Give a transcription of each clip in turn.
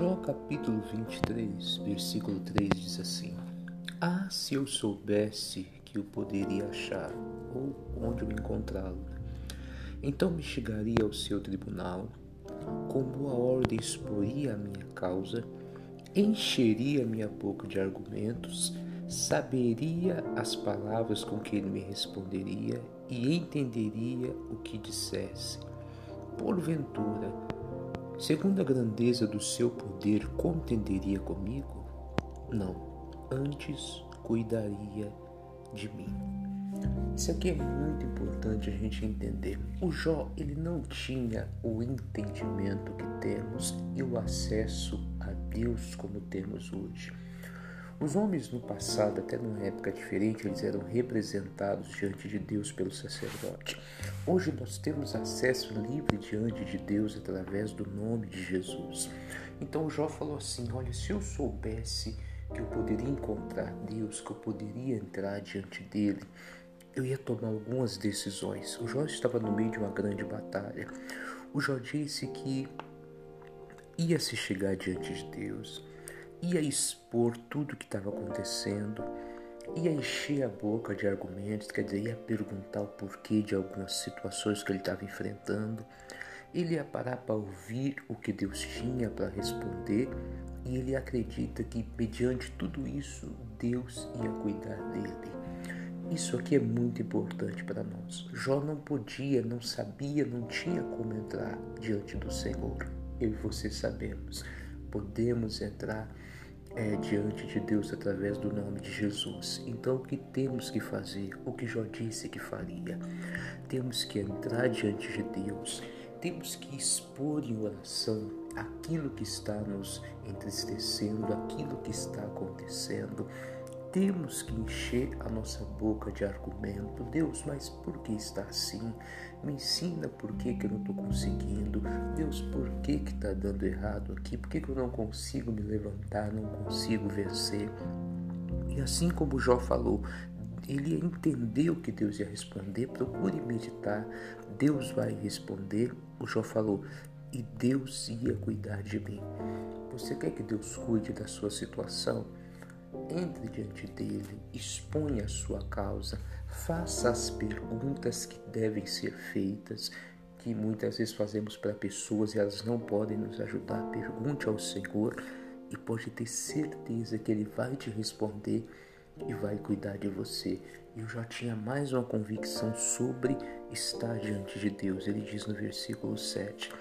Jó capítulo 23, versículo 3 diz assim: Ah, se eu soubesse que o poderia achar, ou onde me encontrá-lo, então me chegaria ao seu tribunal, com boa ordem exporia a minha causa, encheria minha boca de argumentos, saberia as palavras com que ele me responderia e entenderia o que dissesse. Porventura, segundo a grandeza do seu poder, contenderia comigo? Não, antes cuidaria de mim. Isso aqui é muito importante a gente entender. O Jó, ele não tinha o entendimento que temos e o acesso a Deus como temos hoje. Os homens no passado, até numa época diferente, eles eram representados diante de Deus pelo sacerdote. Hoje nós temos acesso livre diante de Deus através do nome de Jesus. Então Jó falou assim: Olha, se eu soubesse que eu poderia encontrar Deus, que eu poderia entrar diante dele, eu ia tomar algumas decisões. O Jó estava no meio de uma grande batalha. O Jó disse que ia se chegar diante de Deus ia expor tudo o que estava acontecendo, ia encher a boca de argumentos, quer dizer, ia perguntar o porquê de algumas situações que ele estava enfrentando. Ele ia parar para ouvir o que Deus tinha para responder e ele acredita que, mediante tudo isso, Deus ia cuidar dele. Isso aqui é muito importante para nós. Jó não podia, não sabia, não tinha como entrar diante do Senhor. Eu e você sabemos podemos entrar é, diante de Deus através do nome de Jesus. Então, o que temos que fazer? O que Jó disse que faria? Temos que entrar diante de Deus, temos que expor em oração aquilo que está nos entristecendo, aquilo que está acontecendo temos que encher a nossa boca de argumento. Deus, mas por que está assim? Me ensina por que, que eu não estou conseguindo. Deus, por que está dando errado aqui? Por que, que eu não consigo me levantar, não consigo vencer? E assim como Jó falou, ele entendeu que Deus ia responder, procure meditar, Deus vai responder. O Jó falou, e Deus ia cuidar de mim. Você quer que Deus cuide da sua situação? entre diante dele, exponha a sua causa, faça as perguntas que devem ser feitas, que muitas vezes fazemos para pessoas e elas não podem nos ajudar. Pergunte ao Senhor e pode ter certeza que Ele vai te responder e vai cuidar de você. Eu já tinha mais uma convicção sobre estar diante de Deus. Ele diz no versículo 7: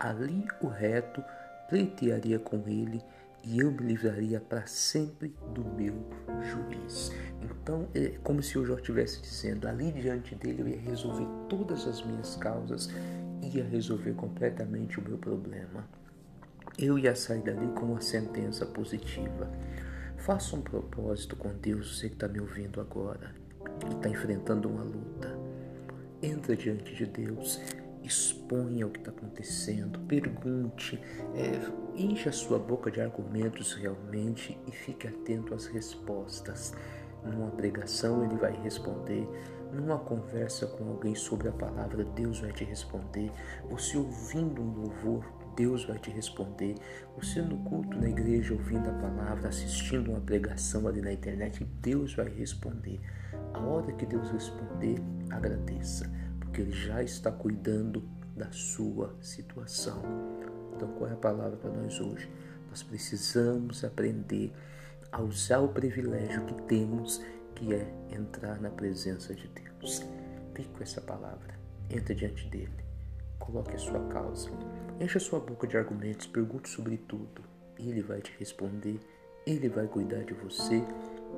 Ali o reto pleitearia com ele e eu me livraria para sempre do meu juiz. Então, é como se eu já estivesse dizendo, ali diante dele eu ia resolver todas as minhas causas, ia resolver completamente o meu problema. Eu ia sair dali com uma sentença positiva. Faça um propósito com Deus, você que está me ouvindo agora, que está enfrentando uma luta. Entra diante de Deus exponha o que está acontecendo, pergunte, é, enche a sua boca de argumentos realmente e fique atento às respostas. Numa pregação ele vai responder, numa conversa com alguém sobre a palavra, Deus vai te responder. Você ouvindo um louvor, Deus vai te responder. Você no culto na igreja ouvindo a palavra, assistindo uma pregação ali na internet, Deus vai responder. A hora que Deus responder, agradeça porque Ele já está cuidando da sua situação. Então, qual é a palavra para nós hoje? Nós precisamos aprender a usar o privilégio que temos, que é entrar na presença de Deus. Fique com essa palavra, entre diante dele, coloque a sua causa, encha a sua boca de argumentos, pergunte sobre tudo. Ele vai te responder, ele vai cuidar de você,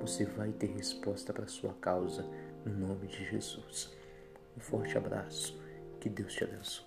você vai ter resposta para a sua causa, no nome de Jesus. Um forte abraço. Que Deus te abençoe.